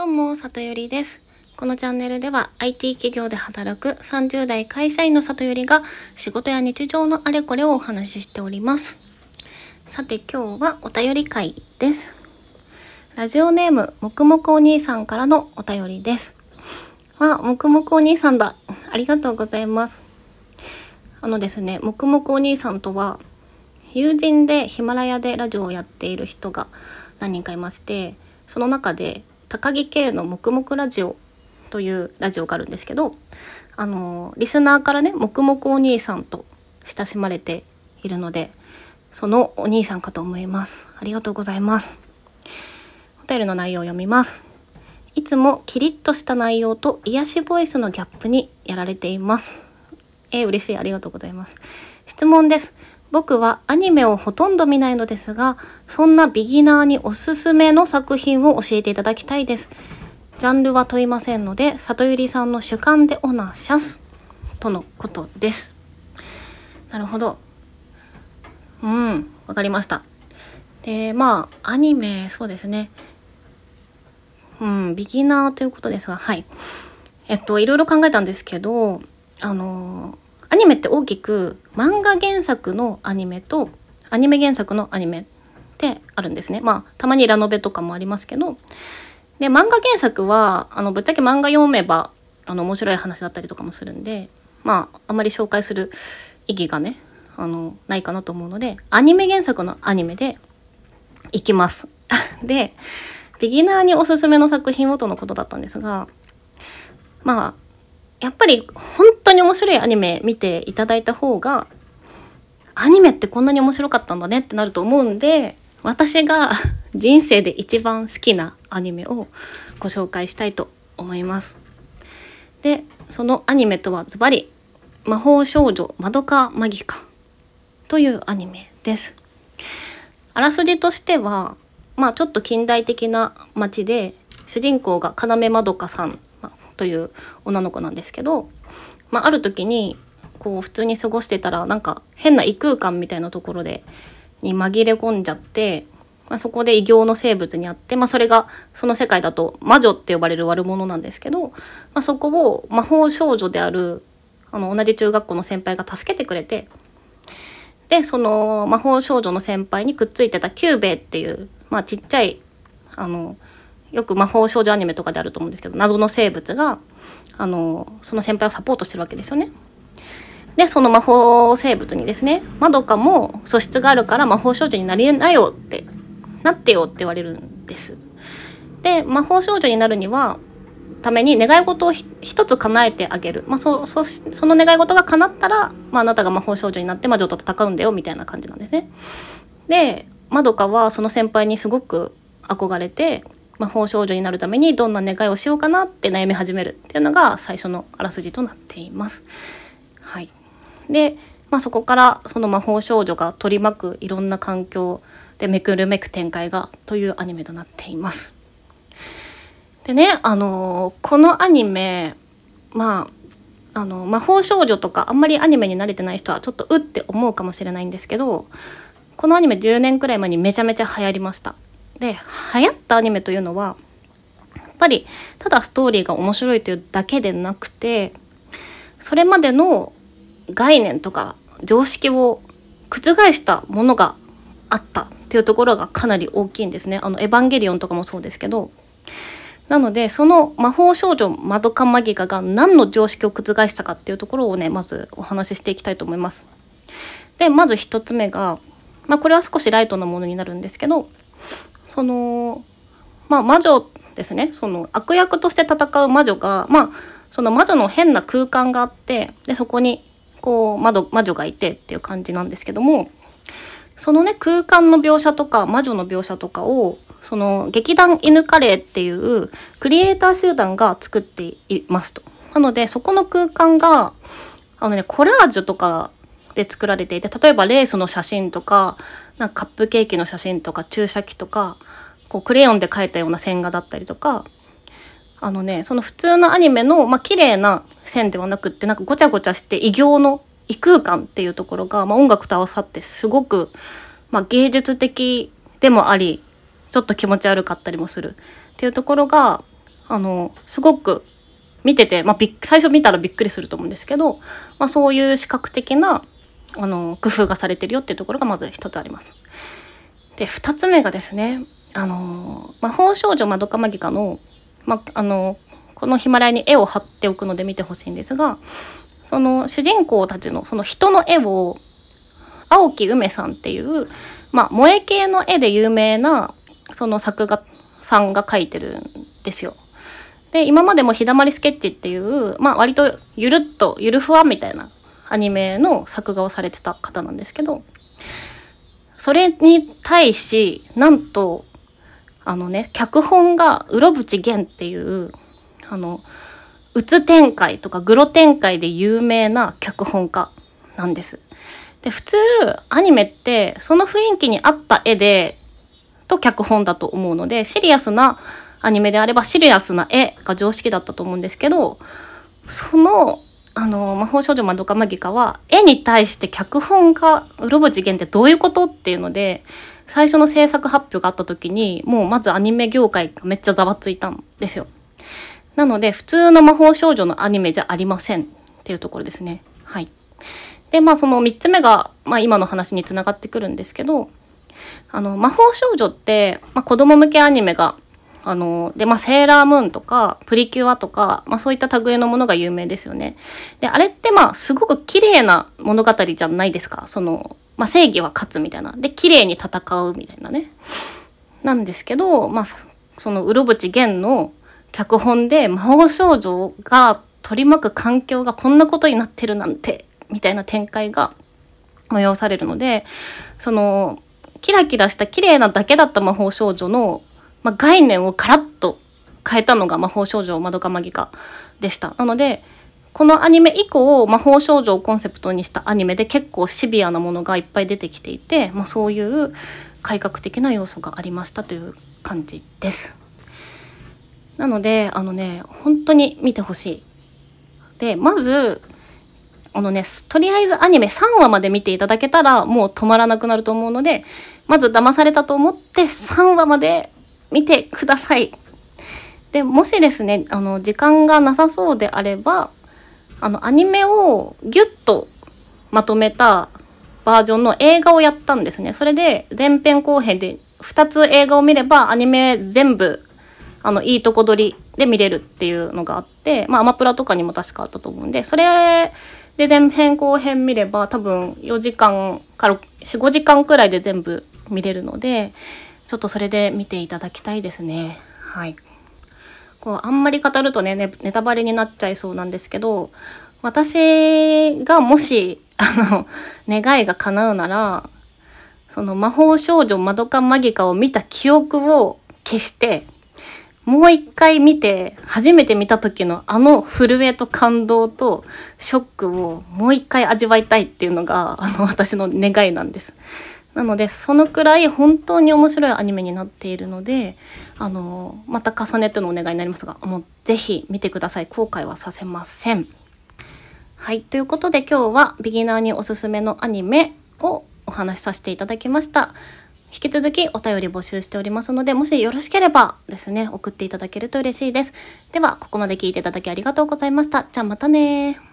どうも、里よりです。このチャンネルでは IT 企業で働く30代会社員の里よりが仕事や日常のあれこれをお話ししております。さて今日はお便り会です。ラジオネームもくもくお兄さんからのお便りです。あ、もくもくお兄さんだ。ありがとうございます。あのですね、もくもくお兄さんとは友人でヒマラヤでラジオをやっている人が何人かいましてその中で高木系の「もくもくラジオ」というラジオがあるんですけどあのリスナーからねもくもくお兄さんと親しまれているのでそのお兄さんかと思います。ありがとうございます。お便りの内容を読みます。いつもキリッとした内容と癒しボイスのギャップにやられています。えー、嬉しい。ありがとうございます。質問です。僕はアニメをほとんど見ないのですがそんなビギナーにおすすめの作品を教えていただきたいです。ジャンルは問いませんので里ゆりさんの主観でオナシャスとのことです。なるほど。うんわかりました。でまあアニメそうですね。うんビギナーということですがはい。えっといろいろ考えたんですけどあのアニメって大きく漫画原作のアニメとアニメ原作のアニメってあるんですね。まあたまにラノベとかもありますけどで漫画原作はあのぶっちゃけ漫画読めばあの面白い話だったりとかもするんでまああまり紹介する意義がねあのないかなと思うのでアニメ原作のアニメでいきます。でビギナーにおすすめの作品をとのことだったんですがまあやっぱり本当に面白いアニメ見ていただいた方がアニメってこんなに面白かったんだねってなると思うんで私が 人生で一番好きなアニメをご紹介したいと思います。でそのアニメとはズバリ「魔法少女まどかマギカ」というアニメです。あらすじとしてはまあちょっと近代的な街で主人公が要まどかさんという女の子なんですけど、まあ、ある時にこう普通に過ごしてたらなんか変な異空間みたいなところでに紛れ込んじゃって、まあ、そこで異形の生物にあって、まあ、それがその世界だと魔女って呼ばれる悪者なんですけど、まあ、そこを魔法少女であるあの同じ中学校の先輩が助けてくれてでその魔法少女の先輩にくっついてたキューベっていう、まあ、ちっちゃいあのよく魔法少女アニメとかであると思うんですけど謎の生物があのその先輩をサポートしてるわけですよね。でその魔法生物にですねまどかも素質があるから魔法少女になりなよってなってよって言われるんです。で魔法少女になるにはために願い事を一つ叶えてあげる、まあ、そそその願い事が叶ったら、まあ、あなたが魔法少女になって魔女と戦うんだよみたいな感じなんですね。でまどかはその先輩にすごく憧れて魔法少女になるためにどんな願いをしようかなって悩み始めるっていうのが最初のあらすじとなっています。はい、で、まあ、そこからその魔法少女が取り巻くいろんな環境でめくるめく展開がというアニメとなっています。でねあのこのアニメまああの魔法少女とかあんまりアニメに慣れてない人はちょっとうって思うかもしれないんですけどこのアニメ10年くらい前にめちゃめちゃ流行りました。で流行ったアニメというのはやっぱりただストーリーが面白いというだけでなくてそれまでの概念とか常識を覆したものがあったっていうところがかなり大きいんですね。あのエヴァンゲリオンとかもそうですけどなのでその魔法少女マドカマギカが何の常識を覆したかっていうところをねまずお話ししていきたいと思います。でまず一つ目が、まあ、これは少しライトなものになるんですけどそのまあ魔女ですねその悪役として戦う魔女がまあその魔女の変な空間があってでそこにこう魔女魔女がいてっていう感じなんですけどもそのね空間の描写とか魔女の描写とかをその劇団犬カレーっていうクリエイター集団が作っていますと。なのでそこの空間があのねコラージュとかで作られていて例えばレースの写真とかなんかカップケーキの写真とか注射器とかこうクレヨンで描いたような線画だったりとかあのねその普通のアニメのまあ綺麗な線ではなくってなんかごちゃごちゃして異形の異空間っていうところが、まあ、音楽と合わさってすごく、まあ、芸術的でもありちょっと気持ち悪かったりもする。っていうところがあのすごく見てて、まあ、最初見たらびっくりすると思うんですけど、まあ、そういう視覚的なあの工夫がされてるよっていうところがまず一つあります。で2つ目がですねあの魔法少女まどかマギカの,、まあのこのヒマラヤに絵を貼っておくので見てほしいんですがその主人公たちのその人の絵を青木梅さんっていう、まあ、萌え系の絵で有名なその作画さんが描いてるんですよ。で今までも「ひだまりスケッチ」っていう、まあ、割とゆるっとゆるふわみたいなアニメの作画をされてた方なんですけどそれに対しなんとあのね脚本がうろぶち源っていうあのうつ展開とかグロ展開で有名な脚本家なんです。で普通アニメってその雰囲気に合った絵でと脚本だと思うのでシリアスなアニメであればシリアスな絵が常識だったと思うんですけどそのあの魔法少女まどかマギカは絵に対して脚本がうろぶち源ってどういうことっていうので最初の制作発表があった時にもうまずアニメ業界がめっちゃざわついたんですよ。なので普通の魔法少女のアニメじゃありませんっていうところですね。はい。でまあその3つ目が、まあ、今の話につながってくるんですけどあの魔法少女って、まあ、子供向けアニメがあのでまあセーラームーンとかプリキュアとか、まあ、そういった類のものが有名ですよね。であれってまあすごく綺麗な物語じゃないですかその、まあ、正義は勝つみたいなで綺麗に戦うみたいなね。なんですけどまあそのうろぶち源の脚本で魔法少女が取り巻く環境がこんなことになってるなんてみたいな展開が催されるのでそのキラキラした綺麗なだけだった魔法少女のまあ、概念をカラッと変えたのが魔法少女まどかマギカでした。なのでこのアニメ以降魔法少女をコンセプトにしたアニメで結構シビアなものがいっぱい出てきていて、まあ、そういう改革的な要素がありましたという感じです。なのであのね本当に見てほしい。でまずあのねとりあえずアニメ3話まで見ていただけたらもう止まらなくなると思うのでまず騙されたと思って3話まで見てください。でもしですねあの時間がなさそうであればあのアニメをギュッとまとめたバージョンの映画をやったんですね。それで前編後編で2つ映画を見ればアニメ全部あのいいとこ取りで見れるっていうのがあってまあアマプラとかにも確かあったと思うんでそれで前編後編見れば多分4時間から45時間くらいで全部見れるのでちょっとそれで見ていただきたいですね。はい。こうあんまり語るとねネタバレになっちゃいそうなんですけど私がもしあの願いが叶うならその魔法少女マドカマギカを見た記憶を消してもう一回見て初めて見た時のあの震えと感動とショックをもう一回味わいたいっていうのがあの私の願いなんです。なのでそのくらい本当に面白いアニメになっているのであのまた重ねてのお願いになりますがもうぜひ見てください後悔はさせません。はいということで今日はビギナーにおすすめのアニメをお話しさせていただきました。引き続きお便り募集しておりますのでもしよろしければですね送っていただけると嬉しいです。ではここまで聞いていただきありがとうございました。じゃあまたね